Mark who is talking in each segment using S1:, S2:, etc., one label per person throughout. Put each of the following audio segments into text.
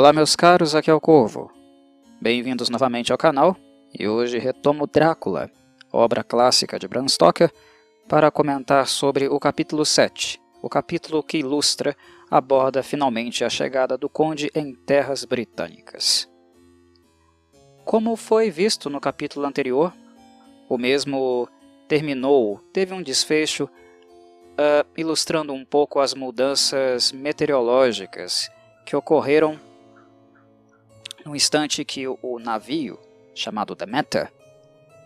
S1: Olá meus caros, aqui é o Corvo. Bem-vindos novamente ao canal e hoje retomo Drácula, obra clássica de Bram Stoker, para comentar sobre o capítulo 7, o capítulo que ilustra aborda finalmente a chegada do Conde em terras britânicas. Como foi visto no capítulo anterior, o mesmo terminou, teve um desfecho uh, ilustrando um pouco as mudanças meteorológicas que ocorreram no instante que o navio, chamado Demeter,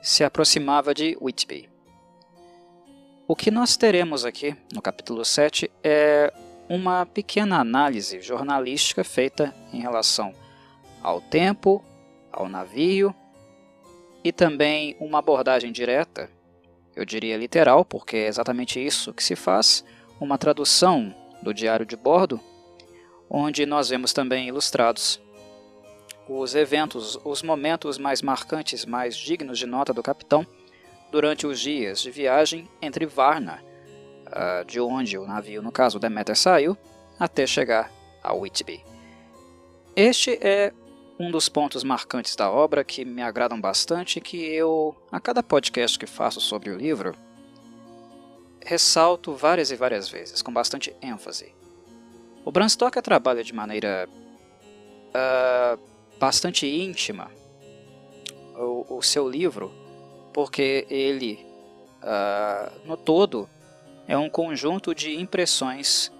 S1: se aproximava de Whitby. O que nós teremos aqui no capítulo 7 é uma pequena análise jornalística feita em relação ao tempo, ao navio e também uma abordagem direta, eu diria literal, porque é exatamente isso que se faz, uma tradução do diário de bordo, onde nós vemos também ilustrados os eventos, os momentos mais marcantes, mais dignos de nota do capitão durante os dias de viagem entre Varna, uh, de onde o navio, no caso Demeter, saiu, até chegar a Whitby. Este é um dos pontos marcantes da obra que me agradam bastante que eu, a cada podcast que faço sobre o livro, ressalto várias e várias vezes, com bastante ênfase. O Bram Stoker trabalha de maneira uh, bastante íntima o, o seu livro, porque ele, uh, no todo, é um conjunto de impressões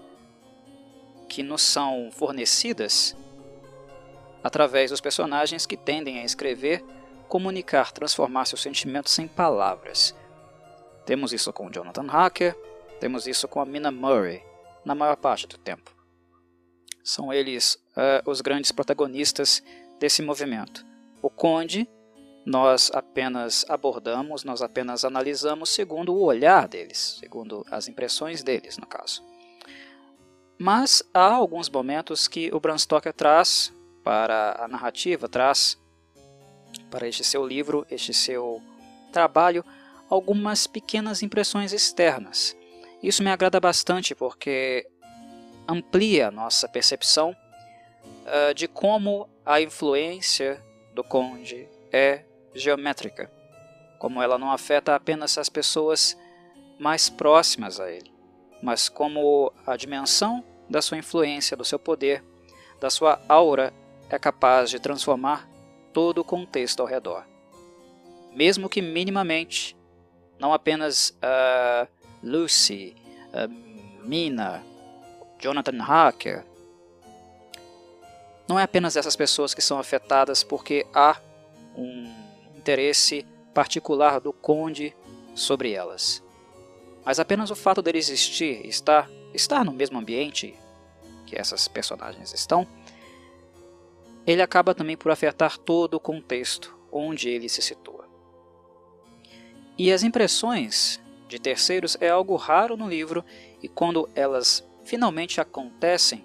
S1: que nos são fornecidas através dos personagens que tendem a escrever, comunicar, transformar seus sentimentos em palavras. Temos isso com Jonathan Hacker, temos isso com a Mina Murray, na maior parte do tempo. São eles uh, os grandes protagonistas desse movimento. O Conde, nós apenas abordamos, nós apenas analisamos segundo o olhar deles, segundo as impressões deles, no caso. Mas há alguns momentos que o Bram Stoker traz para a narrativa, traz para este seu livro, este seu trabalho, algumas pequenas impressões externas. Isso me agrada bastante porque amplia a nossa percepção uh, de como a influência do conde é geométrica, como ela não afeta apenas as pessoas mais próximas a ele, mas como a dimensão da sua influência, do seu poder, da sua aura é capaz de transformar todo o contexto ao redor. Mesmo que minimamente, não apenas uh, Lucy, uh, Mina, Jonathan Hacker, não é apenas essas pessoas que são afetadas porque há um interesse particular do conde sobre elas. Mas apenas o fato dele existir, estar, estar no mesmo ambiente que essas personagens estão, ele acaba também por afetar todo o contexto onde ele se situa. E as impressões de terceiros é algo raro no livro, e quando elas finalmente acontecem,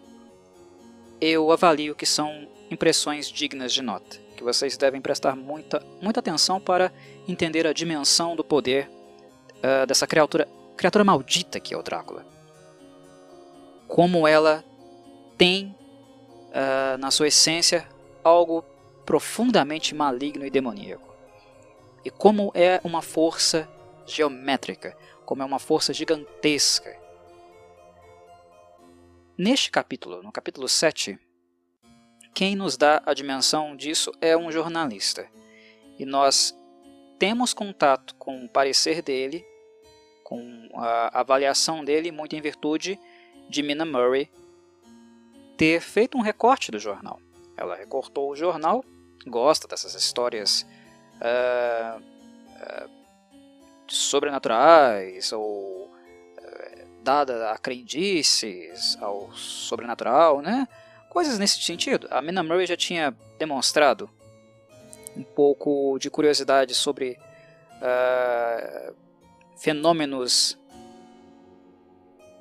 S1: eu avalio que são impressões dignas de nota, que vocês devem prestar muita, muita atenção para entender a dimensão do poder uh, dessa criatura, criatura maldita que é o Drácula. Como ela tem uh, na sua essência algo profundamente maligno e demoníaco. E como é uma força geométrica, como é uma força gigantesca Neste capítulo, no capítulo 7, quem nos dá a dimensão disso é um jornalista. E nós temos contato com o parecer dele, com a avaliação dele, muito em virtude de Mina Murray ter feito um recorte do jornal. Ela recortou o jornal, gosta dessas histórias uh, uh, sobrenaturais ou dada a crendices, ao sobrenatural, né? Coisas nesse sentido. A Mina Murray já tinha demonstrado um pouco de curiosidade sobre uh, fenômenos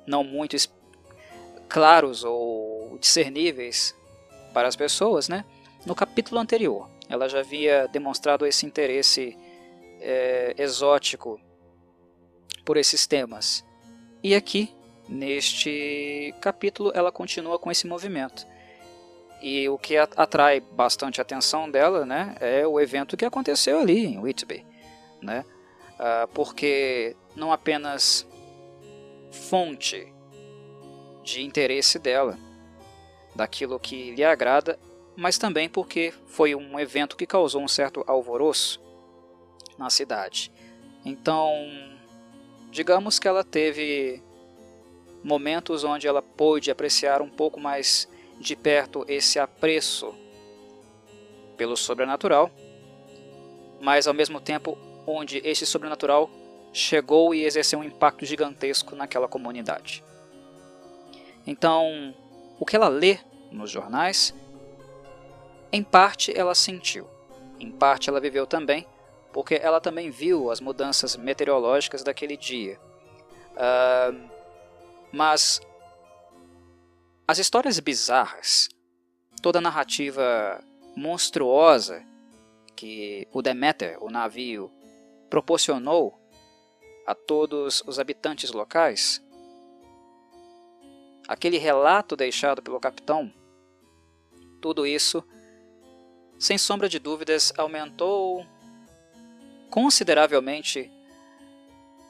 S1: não muito claros ou discerníveis para as pessoas, né? No capítulo anterior, ela já havia demonstrado esse interesse é, exótico por esses temas. E aqui, neste capítulo, ela continua com esse movimento. E o que atrai bastante atenção dela né, é o evento que aconteceu ali em Whitby. Né? Uh, porque não apenas fonte de interesse dela, daquilo que lhe agrada, mas também porque foi um evento que causou um certo alvoroço na cidade. Então, digamos que ela teve momentos onde ela pôde apreciar um pouco mais de perto esse apreço pelo sobrenatural, mas ao mesmo tempo onde esse sobrenatural chegou e exerceu um impacto gigantesco naquela comunidade. Então, o que ela lê nos jornais, em parte ela sentiu, em parte ela viveu também, porque ela também viu as mudanças meteorológicas daquele dia. Uh, mas as histórias bizarras, toda a narrativa monstruosa que o Demeter, o navio, proporcionou a todos os habitantes locais, aquele relato deixado pelo capitão, tudo isso, sem sombra de dúvidas, aumentou consideravelmente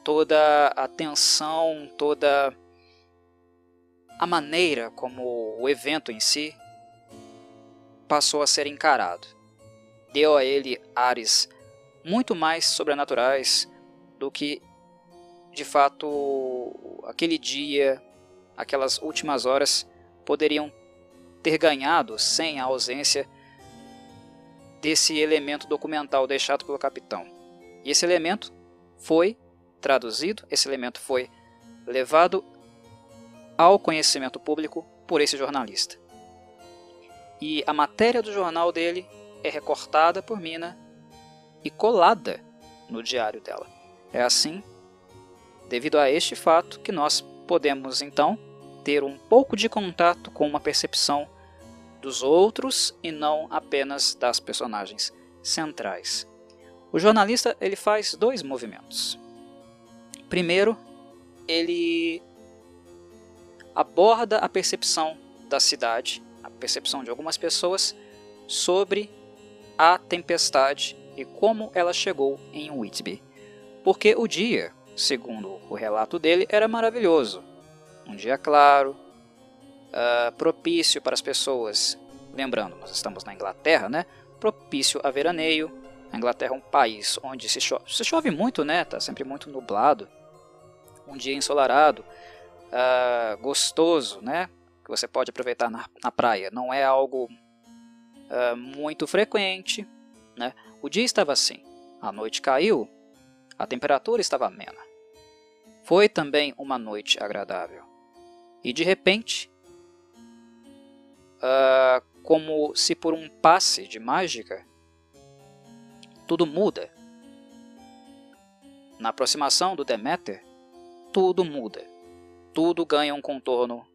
S1: toda a tensão, toda a maneira como o evento em si passou a ser encarado. Deu a ele ares muito mais sobrenaturais do que de fato aquele dia, aquelas últimas horas poderiam ter ganhado sem a ausência desse elemento documental deixado pelo capitão. E esse elemento foi traduzido, esse elemento foi levado ao conhecimento público por esse jornalista. E a matéria do jornal dele é recortada por Mina e colada no diário dela. É assim, devido a este fato, que nós podemos então ter um pouco de contato com uma percepção dos outros e não apenas das personagens centrais. O jornalista ele faz dois movimentos. Primeiro, ele aborda a percepção da cidade, a percepção de algumas pessoas sobre a tempestade e como ela chegou em Whitby. Porque o dia, segundo o relato dele, era maravilhoso. Um dia claro, uh, propício para as pessoas. Lembrando, nós estamos na Inglaterra, né? Propício a veraneio. A Inglaterra é um país onde se chove, se chove muito, né? Tá sempre muito nublado. Um dia ensolarado uh, gostoso, né? Que você pode aproveitar na, na praia. Não é algo uh, muito frequente, né? O dia estava assim. A noite caiu, a temperatura estava amena. Foi também uma noite agradável. E de repente, uh, como se por um passe de mágica, tudo muda. Na aproximação do Deméter, tudo muda tudo ganha um contorno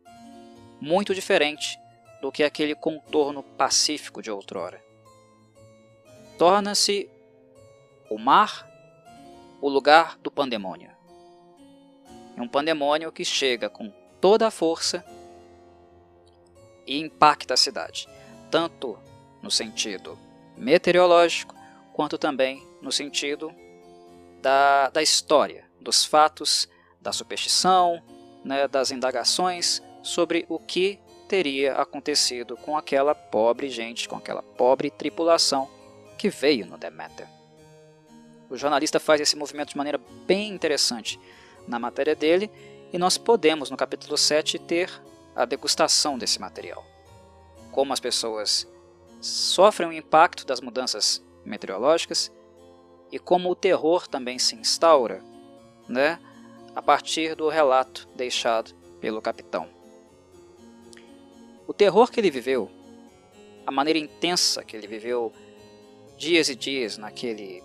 S1: muito diferente do que aquele contorno pacífico de outrora. Torna-se o mar o lugar do pandemônio. Um pandemônio que chega com toda a força e impacta a cidade, tanto no sentido meteorológico, quanto também no sentido da, da história, dos fatos, da superstição, né, das indagações sobre o que teria acontecido com aquela pobre gente, com aquela pobre tripulação que veio no Demeter. O jornalista faz esse movimento de maneira bem interessante na matéria dele e nós podemos, no capítulo 7, ter a degustação desse material. Como as pessoas sofrem o impacto das mudanças meteorológicas e como o terror também se instaura, né? a partir do relato deixado pelo capitão. O terror que ele viveu, a maneira intensa que ele viveu dias e dias naquele,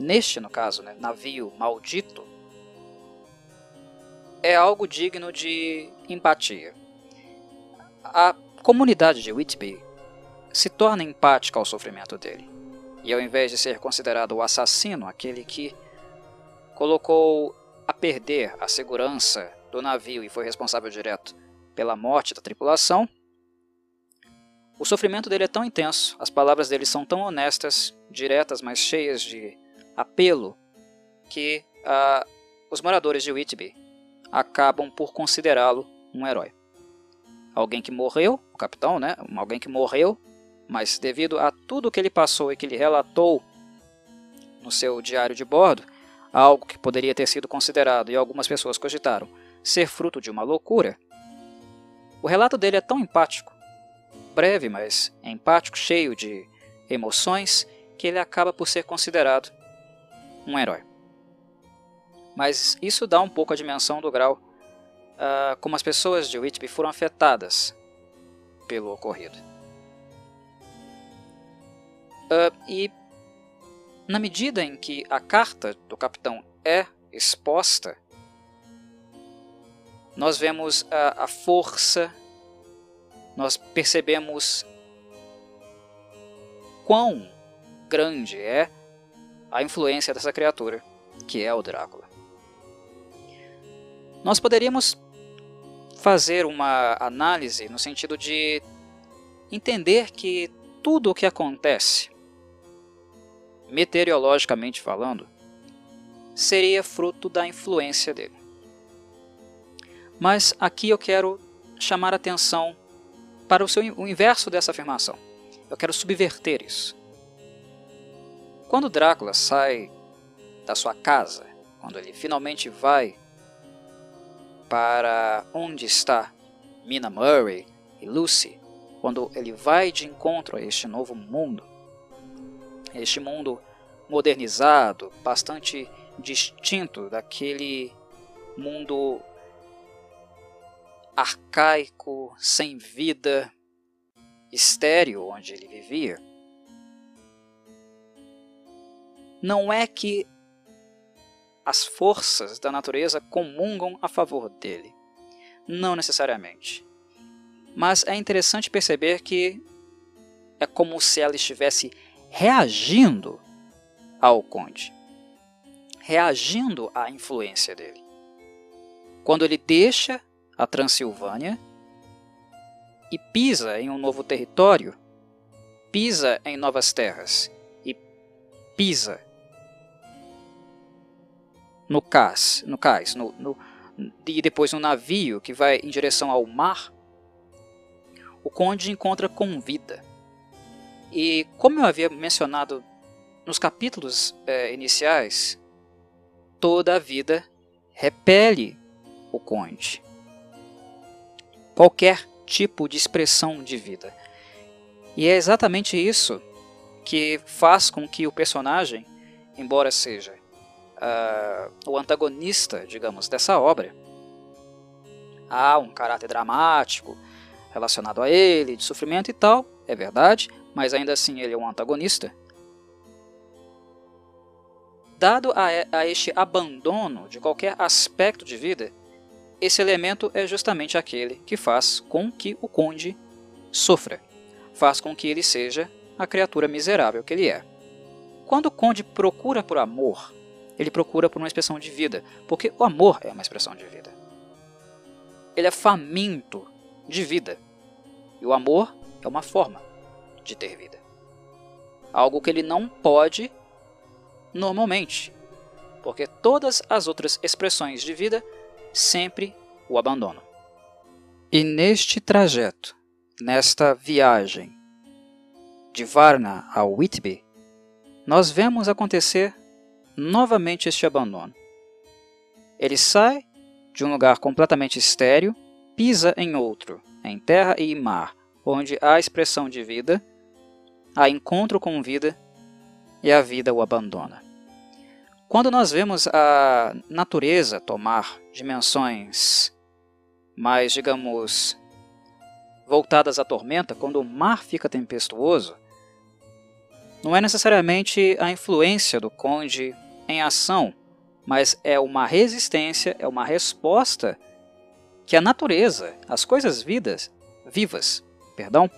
S1: neste no caso, né, navio maldito, é algo digno de empatia. A comunidade de Whitby se torna empática ao sofrimento dele. E ao invés de ser considerado o assassino, aquele que colocou a perder a segurança do navio e foi responsável direto pela morte da tripulação, O sofrimento dele é tão intenso, as palavras dele são tão honestas, diretas, mas cheias de apelo, que uh, os moradores de Whitby acabam por considerá-lo um herói. Alguém que morreu, o capitão, né? Alguém que morreu, mas devido a tudo que ele passou e que ele relatou no seu diário de bordo, algo que poderia ter sido considerado e algumas pessoas cogitaram ser fruto de uma loucura. O relato dele é tão empático breve, mas empático, cheio de emoções, que ele acaba por ser considerado um herói. Mas isso dá um pouco a dimensão do grau uh, como as pessoas de Whitby foram afetadas pelo ocorrido. Uh, e na medida em que a carta do capitão é exposta, nós vemos a, a força nós percebemos quão grande é a influência dessa criatura, que é o Drácula. Nós poderíamos fazer uma análise no sentido de entender que tudo o que acontece, meteorologicamente falando, seria fruto da influência dele. Mas aqui eu quero chamar atenção para o, seu, o inverso dessa afirmação. Eu quero subverter isso. Quando Drácula sai da sua casa, quando ele finalmente vai para onde está Mina Murray e Lucy, quando ele vai de encontro a este novo mundo, este mundo modernizado, bastante distinto daquele mundo arcaico, sem vida, estéreo onde ele vivia, não é que as forças da natureza comungam a favor dele. Não necessariamente. Mas é interessante perceber que é como se ela estivesse reagindo ao conde, reagindo à influência dele. Quando ele deixa a Transilvânia e pisa em um novo território, pisa em novas terras e pisa no cais, no cais, no, no, e depois no navio que vai em direção ao mar, o conde encontra com vida. E como eu havia mencionado nos capítulos é, iniciais, toda a vida repele o conde qualquer tipo de expressão de vida. E é exatamente isso que faz com que o personagem, embora seja uh, o antagonista, digamos, dessa obra, há um caráter dramático relacionado a ele, de sofrimento e tal, é verdade, mas ainda assim ele é um antagonista. Dado a, a este abandono de qualquer aspecto de vida, esse elemento é justamente aquele que faz com que o conde sofra, faz com que ele seja a criatura miserável que ele é. Quando o conde procura por amor, ele procura por uma expressão de vida, porque o amor é uma expressão de vida. Ele é faminto de vida, e o amor é uma forma de ter vida. Algo que ele não pode normalmente, porque todas as outras expressões de vida sempre o abandono. E neste trajeto, nesta viagem de Varna a Whitby, nós vemos acontecer novamente este abandono. Ele sai de um lugar completamente estéril, pisa em outro, em terra e mar, onde há expressão de vida, há encontro com vida e a vida o abandona. Quando nós vemos a natureza tomar dimensões mais, digamos, voltadas à tormenta, quando o mar fica tempestuoso, não é necessariamente a influência do conde em ação, mas é uma resistência, é uma resposta que a natureza, as coisas vidas, vivas, perdão,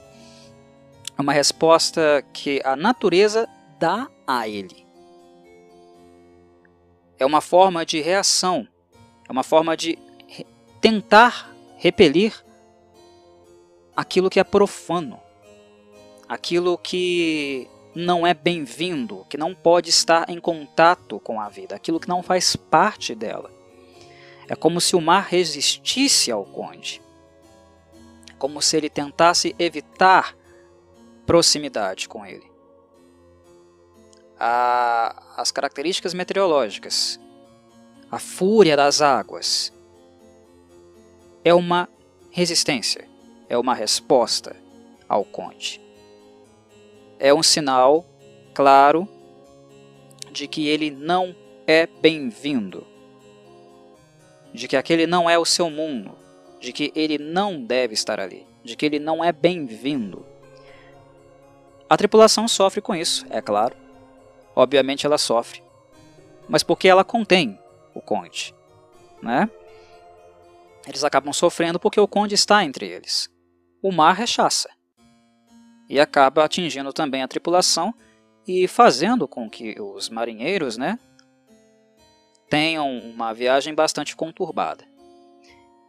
S1: é uma resposta que a natureza dá a ele. É uma forma de reação, é uma forma de tentar repelir aquilo que é profano, aquilo que não é bem-vindo, que não pode estar em contato com a vida, aquilo que não faz parte dela. É como se o mar resistisse ao conde, como se ele tentasse evitar proximidade com ele. A, as características meteorológicas, a fúria das águas, é uma resistência, é uma resposta ao conde é um sinal claro de que ele não é bem-vindo, de que aquele não é o seu mundo, de que ele não deve estar ali, de que ele não é bem-vindo. A tripulação sofre com isso, é claro. Obviamente ela sofre, mas porque ela contém o conde, né? Eles acabam sofrendo porque o conde está entre eles. O mar rechaça e acaba atingindo também a tripulação e fazendo com que os marinheiros né, tenham uma viagem bastante conturbada.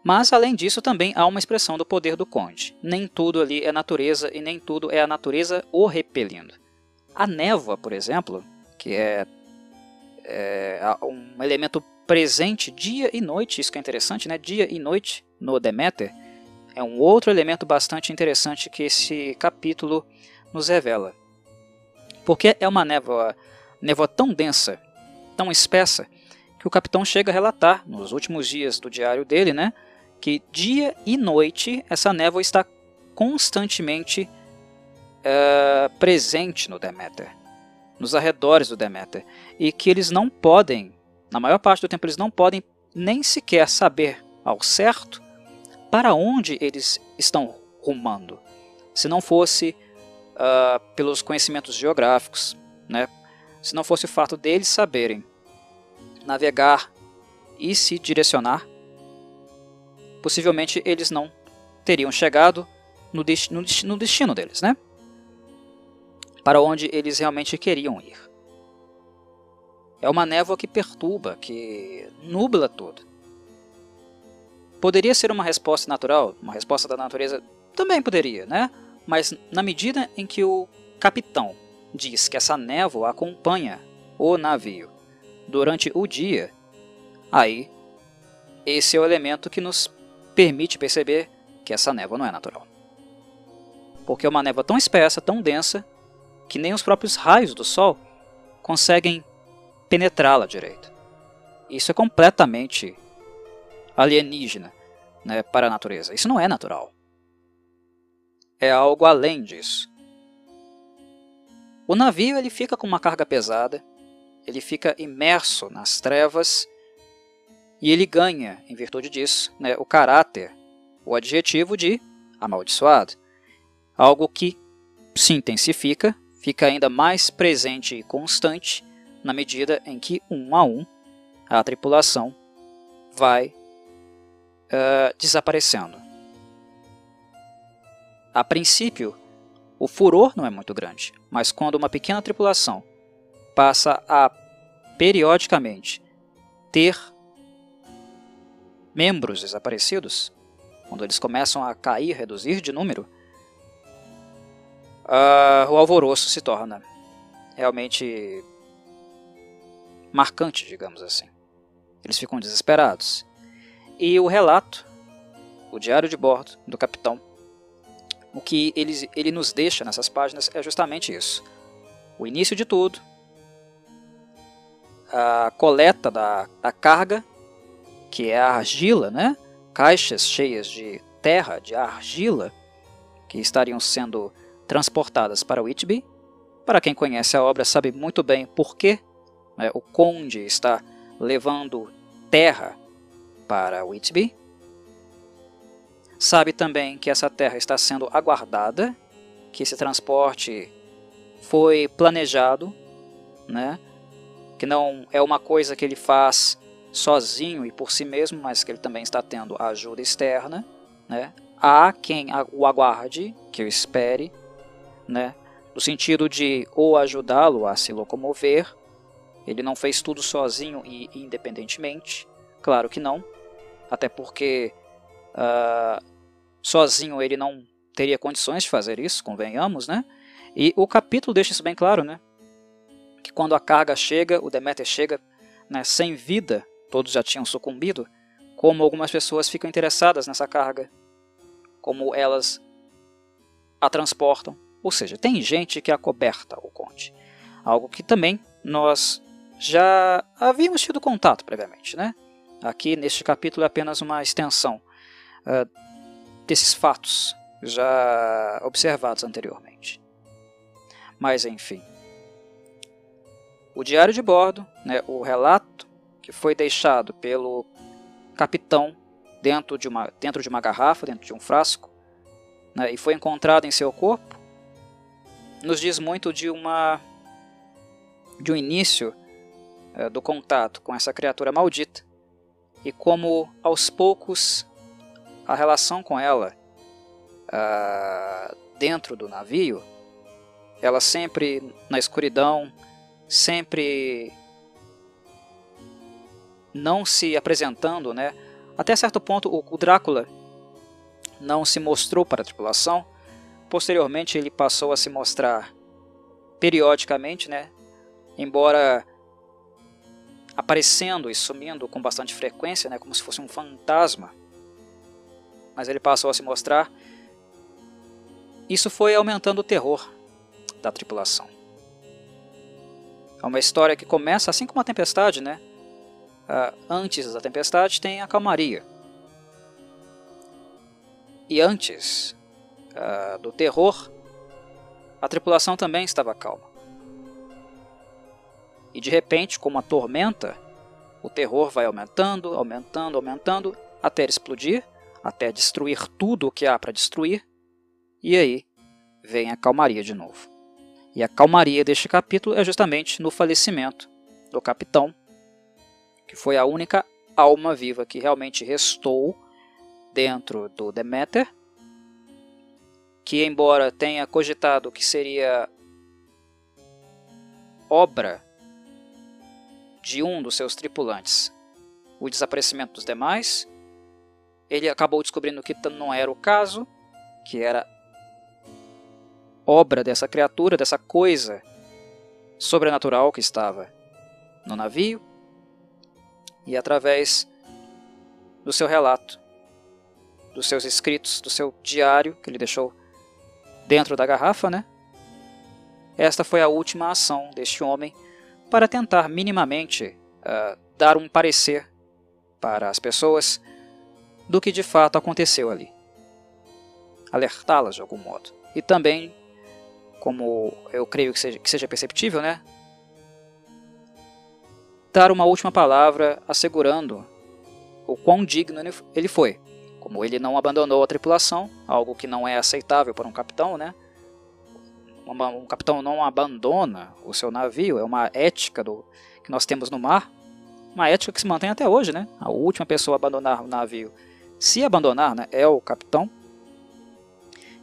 S1: Mas, além disso, também há uma expressão do poder do conde. Nem tudo ali é natureza e nem tudo é a natureza o repelindo. A névoa, por exemplo, que é, é um elemento presente dia e noite, isso que é interessante, né? dia e noite no Deméter, é um outro elemento bastante interessante que esse capítulo nos revela. Porque é uma névoa, névoa tão densa, tão espessa, que o capitão chega a relatar nos últimos dias do diário dele, né, que dia e noite essa névoa está constantemente é, presente no Deméter, nos arredores do Deméter, e que eles não podem, na maior parte do tempo, eles não podem nem sequer saber ao certo para onde eles estão rumando. Se não fosse uh, pelos conhecimentos geográficos, né? se não fosse o fato deles saberem navegar e se direcionar, possivelmente eles não teriam chegado no, destino, no destino deles, né? para onde eles realmente queriam ir. É uma névoa que perturba, que nubla tudo. Poderia ser uma resposta natural, uma resposta da natureza? Também poderia, né? Mas na medida em que o capitão diz que essa névoa acompanha o navio durante o dia, aí esse é o elemento que nos permite perceber que essa névoa não é natural. Porque é uma névoa tão espessa, tão densa, que nem os próprios raios do Sol conseguem penetrá-la direito. Isso é completamente alienígena né, para a natureza. Isso não é natural. É algo além disso. O navio ele fica com uma carga pesada, ele fica imerso nas trevas e ele ganha, em virtude disso, né, o caráter, o adjetivo de amaldiçoado. Algo que se intensifica, fica ainda mais presente e constante na medida em que, um a um, a tripulação vai uh, desaparecendo. A princípio, o furor não é muito grande, mas quando uma pequena tripulação passa a periodicamente ter membros desaparecidos, quando eles começam a cair, reduzir de número, uh, o alvoroço se torna realmente marcante, digamos assim. Eles ficam desesperados. E o relato, o diário de bordo do capitão, o que ele, ele nos deixa nessas páginas é justamente isso. O início de tudo, a coleta da, da carga, que é a argila, né? caixas cheias de terra, de argila, que estariam sendo transportadas para Whitby. Para quem conhece a obra sabe muito bem por que né, o conde está levando terra para Whitby. Sabe também que essa terra está sendo aguardada, que esse transporte foi planejado, né? que não é uma coisa que ele faz sozinho e por si mesmo, mas que ele também está tendo ajuda externa. Né? Há quem o aguarde, que o espere, né? no sentido de ou ajudá-lo a se locomover. Ele não fez tudo sozinho e independentemente, claro que não até porque uh, sozinho ele não teria condições de fazer isso, convenhamos, né? E o capítulo deixa isso bem claro, né? Que quando a carga chega, o Deméter chega né, sem vida, todos já tinham sucumbido, como algumas pessoas ficam interessadas nessa carga, como elas a transportam. Ou seja, tem gente que acoberta o conte. Algo que também nós já havíamos tido contato previamente. Né? Aqui neste capítulo é apenas uma extensão uh, desses fatos já observados anteriormente. Mas enfim. O diário de bordo, né, o relato que foi deixado pelo capitão dentro de uma, dentro de uma garrafa, dentro de um frasco, né, e foi encontrado em seu corpo, nos diz muito de uma de um início é, do contato com essa criatura maldita e como aos poucos a relação com ela uh, dentro do navio, ela sempre na escuridão, sempre não se apresentando, né? Até certo ponto o Drácula não se mostrou para a tripulação. Posteriormente ele passou a se mostrar periodicamente, né? Embora aparecendo e sumindo com bastante frequência, né? Como se fosse um fantasma. Mas ele passou a se mostrar. Isso foi aumentando o terror da tripulação. É uma história que começa assim como a tempestade, né? Uh, antes da tempestade tem a calmaria. E antes uh, do terror, a tripulação também estava calma. E de repente, como a tormenta, o terror vai aumentando, aumentando, aumentando, até explodir, até destruir tudo o que há para destruir, e aí vem a calmaria de novo. E a calmaria deste capítulo é justamente no falecimento do capitão, que foi a única alma viva que realmente restou dentro do Deméter, que embora tenha cogitado que seria obra de um dos seus tripulantes o desaparecimento dos demais, ele acabou descobrindo que não era o caso, que era obra dessa criatura, dessa coisa sobrenatural que estava no navio, e através do seu relato dos seus escritos, do seu diário que ele deixou dentro da garrafa, né? Esta foi a última ação deste homem para tentar minimamente uh, dar um parecer para as pessoas do que de fato aconteceu ali. Alertá-las de algum modo. E também, como eu creio que seja, que seja perceptível, né? Dar uma última palavra assegurando o quão digno ele foi como ele não abandonou a tripulação, algo que não é aceitável para um capitão, né? Um capitão não abandona o seu navio, é uma ética do, que nós temos no mar, uma ética que se mantém até hoje, né? A última pessoa a abandonar o navio, se abandonar, né, é o capitão.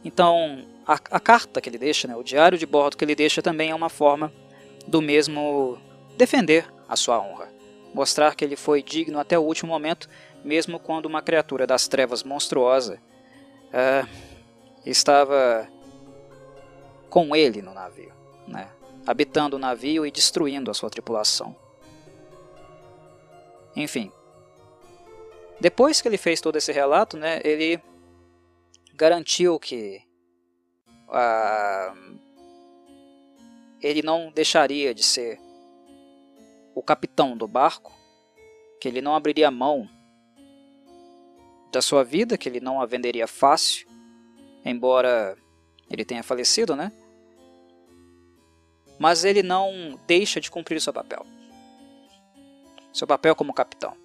S1: Então, a, a carta que ele deixa, né, o diário de bordo que ele deixa também é uma forma do mesmo defender a sua honra, mostrar que ele foi digno até o último momento mesmo quando uma criatura das trevas monstruosa uh, estava com ele no navio, né? habitando o navio e destruindo a sua tripulação. Enfim, depois que ele fez todo esse relato, né, ele garantiu que uh, ele não deixaria de ser o capitão do barco, que ele não abriria mão da sua vida, que ele não a venderia fácil, embora ele tenha falecido, né? Mas ele não deixa de cumprir seu papel. Seu papel como capitão.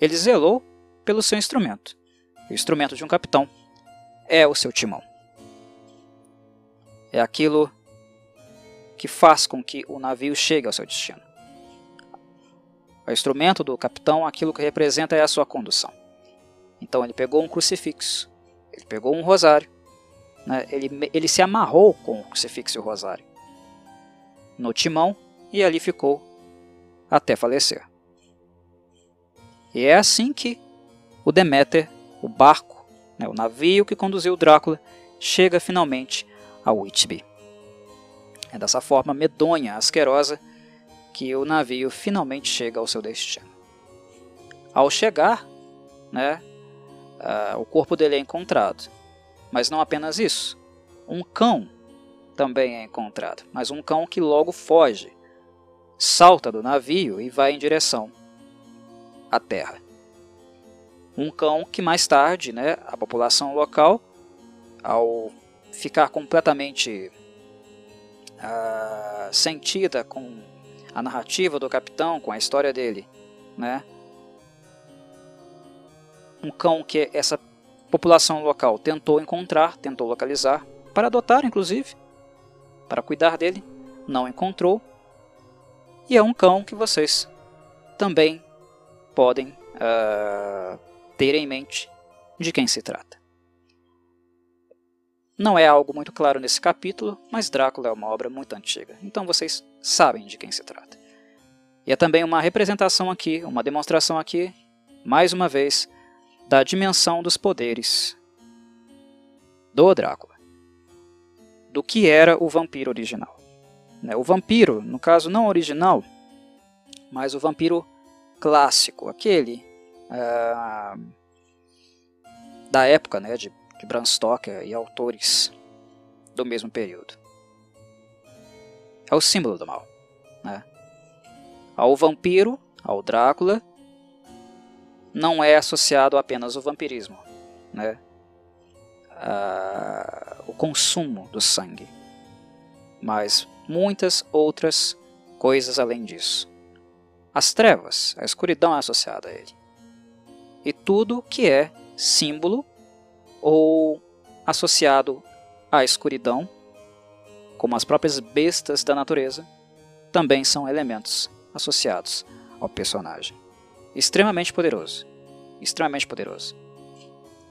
S1: Ele zelou pelo seu instrumento. O instrumento de um capitão é o seu timão. É aquilo que faz com que o navio chegue ao seu destino. O instrumento do capitão, aquilo que representa é a sua condução. Então ele pegou um crucifixo, ele pegou um rosário, né? ele, ele se amarrou com o crucifixo e o rosário no timão e ali ficou até falecer. E é assim que o Deméter, o barco, né, o navio que conduziu Drácula, chega finalmente a Whitby. É dessa forma medonha, asquerosa, que o navio finalmente chega ao seu destino. Ao chegar, né, uh, o corpo dele é encontrado. Mas não apenas isso. Um cão também é encontrado, mas um cão que logo foge, salta do navio e vai em direção à terra. Um cão que mais tarde, né, a população local, ao ficar completamente uh, sentida com a narrativa do capitão, com a história dele, né, um cão que essa população local tentou encontrar, tentou localizar, para adotar inclusive, para cuidar dele, não encontrou. E é um cão que vocês também podem uh, ter em mente de quem se trata. Não é algo muito claro nesse capítulo, mas Drácula é uma obra muito antiga, então vocês sabem de quem se trata. E é também uma representação aqui, uma demonstração aqui, mais uma vez, da dimensão dos poderes do Drácula, do que era o vampiro original. Né, o vampiro, no caso não original, mas o vampiro clássico, aquele uh, da época né, de, de Bram Stoker e autores do mesmo período. É o símbolo do mal. Né? Ao vampiro, ao Drácula, não é associado apenas ao vampirismo, né? Ah, o consumo do sangue, mas muitas outras coisas além disso. As trevas, a escuridão é associada a ele. E tudo que é símbolo ou associado à escuridão, como as próprias bestas da natureza, também são elementos associados ao personagem extremamente poderoso. Extremamente poderoso.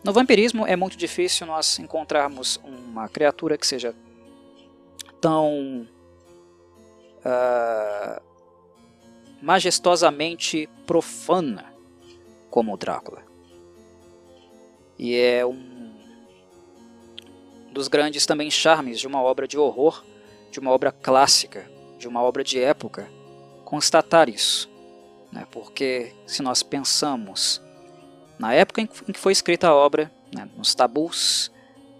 S1: No vampirismo é muito difícil nós encontrarmos uma criatura que seja tão uh, majestosamente profana como o Drácula. E é um dos grandes também charmes de uma obra de horror, de uma obra clássica, de uma obra de época, constatar isso. Né? Porque se nós pensamos na época em que foi escrita a obra, né? nos tabus,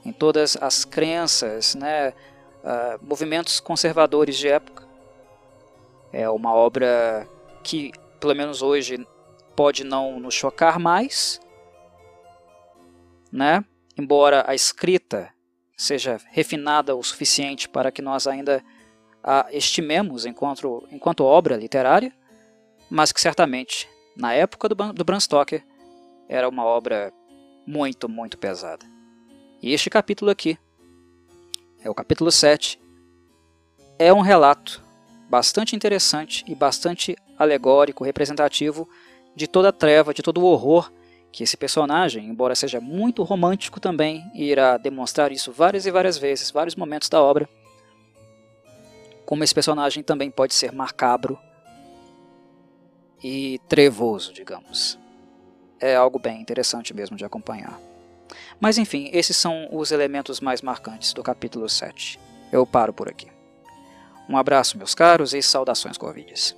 S1: em todas as crenças, né? Uh, movimentos conservadores de época, é uma obra que, pelo menos hoje, pode não nos chocar mais, né? embora a escrita seja refinada o suficiente para que nós ainda a estimemos enquanto, enquanto obra literária, mas que certamente, na época do, do Bram Stoker, era uma obra muito, muito pesada. E este capítulo aqui, é o capítulo 7, é um relato bastante interessante e bastante alegórico, representativo de toda a treva, de todo o horror que esse personagem, embora seja muito romântico também, irá demonstrar isso várias e várias vezes, vários momentos da obra, como esse personagem também pode ser macabro, e trevoso, digamos. É algo bem interessante mesmo de acompanhar. Mas enfim, esses são os elementos mais marcantes do capítulo 7. Eu paro por aqui. Um abraço, meus caros, e saudações Corvides.